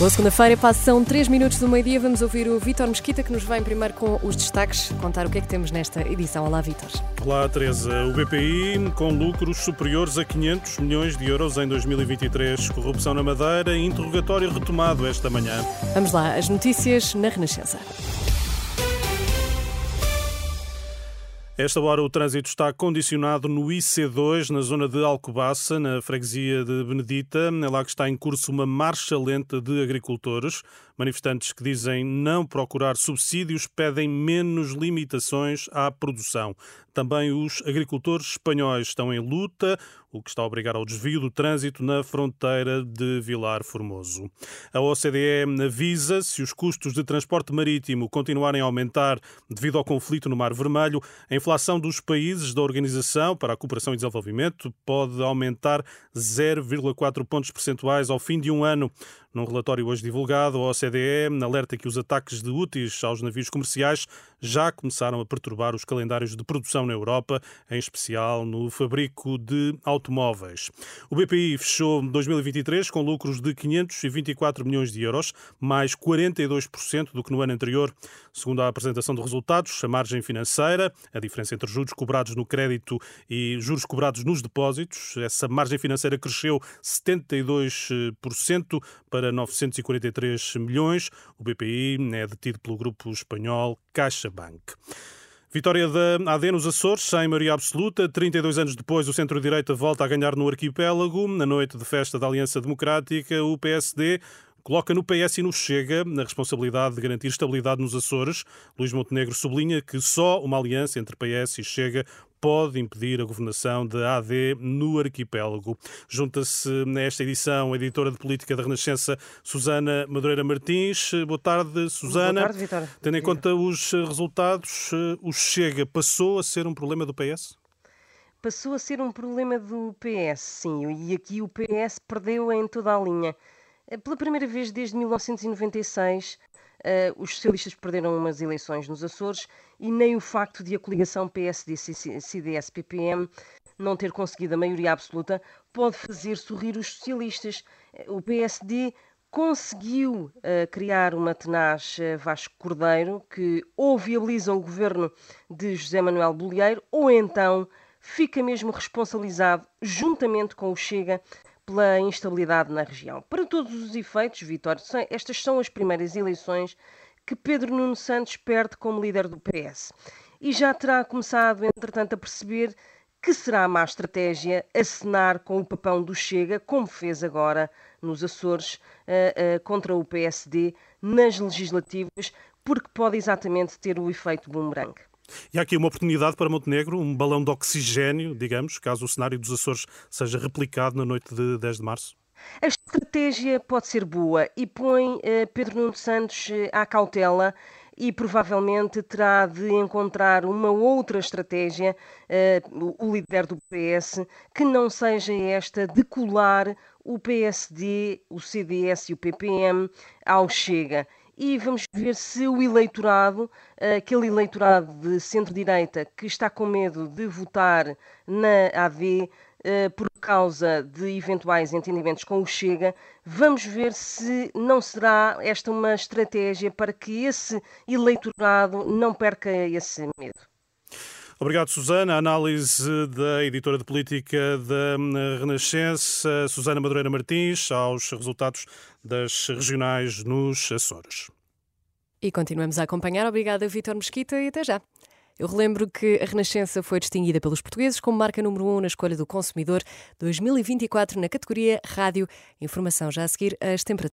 Boa segunda-feira, passam 3 minutos do meio-dia. Vamos ouvir o Vítor Mesquita, que nos vem primeiro com os destaques, contar o que é que temos nesta edição. Olá, Vítor. Olá, Teresa. O BPI com lucros superiores a 500 milhões de euros em 2023. Corrupção na Madeira, interrogatório retomado esta manhã. Vamos lá, as notícias na Renascença. Esta hora o trânsito está condicionado no IC2, na zona de Alcobaça, na freguesia de Benedita. É lá que está em curso uma marcha lenta de agricultores. Manifestantes que dizem não procurar subsídios pedem menos limitações à produção. Também os agricultores espanhóis estão em luta, o que está a obrigar ao desvio do trânsito na fronteira de Vilar Formoso. A OCDE avisa se os custos de transporte marítimo continuarem a aumentar devido ao conflito no Mar Vermelho, a inflação dos países da Organização para a Cooperação e Desenvolvimento pode aumentar 0,4 pontos percentuais ao fim de um ano. Num relatório hoje divulgado, a OCDE alerta que os ataques de úteis aos navios comerciais já começaram a perturbar os calendários de produção na Europa, em especial no fabrico de automóveis. O BPI fechou 2023 com lucros de 524 milhões de euros, mais 42% do que no ano anterior. Segundo a apresentação de resultados, a margem financeira, a diferença entre juros cobrados no crédito e juros cobrados nos depósitos, essa margem financeira cresceu 72% para para 943 milhões. O BPI é detido pelo grupo espanhol CaixaBank. Vitória da AD nos Açores, sem maioria absoluta. 32 anos depois, o centro-direita volta a ganhar no arquipélago. Na noite de festa da Aliança Democrática, o PSD coloca no PS e no Chega na responsabilidade de garantir estabilidade nos Açores. Luís Montenegro sublinha que só uma aliança entre PS e Chega pode impedir a governação da AD no arquipélago. Junta-se nesta edição a editora de política da Renascença, Susana Madureira Martins. Boa tarde, Susana. Boa tarde, Vitor. Tendo em conta os resultados, o Chega passou a ser um problema do PS? Passou a ser um problema do PS, sim, e aqui o PS perdeu em toda a linha. Pela primeira vez desde 1996, Uh, os socialistas perderam umas eleições nos Açores e nem o facto de a coligação PSD-CDS-PPM não ter conseguido a maioria absoluta pode fazer sorrir os socialistas. O PSD conseguiu uh, criar uma tenaz uh, Vasco Cordeiro que ou viabiliza o governo de José Manuel Bolieiro ou então fica mesmo responsabilizado, juntamente com o Chega, pela instabilidade na região. Para todos os efeitos, Vitória, estas são as primeiras eleições que Pedro Nuno Santos perde como líder do PS. E já terá começado, entretanto, a perceber que será a má estratégia acenar com o papão do Chega, como fez agora nos Açores, uh, uh, contra o PSD nas legislativas, porque pode exatamente ter o efeito boomerang. E há aqui uma oportunidade para Montenegro, um balão de oxigênio, digamos, caso o cenário dos Açores seja replicado na noite de 10 de março? A estratégia pode ser boa e põe uh, Pedro Nuno Santos uh, à cautela e provavelmente terá de encontrar uma outra estratégia, uh, o líder do PS, que não seja esta de colar o PSD, o CDS e o PPM ao Chega e vamos ver se o eleitorado, aquele eleitorado de centro-direita que está com medo de votar na AD eh, por causa de eventuais entendimentos com o Chega, vamos ver se não será esta uma estratégia para que esse eleitorado não perca esse medo. Obrigado, Susana. A análise da editora de política da Renascença, Susana Madureira Martins, aos resultados das regionais nos Açores. E continuamos a acompanhar. Obrigada, Vítor Mesquita, e até já. Eu relembro que a Renascença foi distinguida pelos portugueses como marca número 1 um na escolha do consumidor 2024 na categoria Rádio. Informação já a seguir às temperaturas.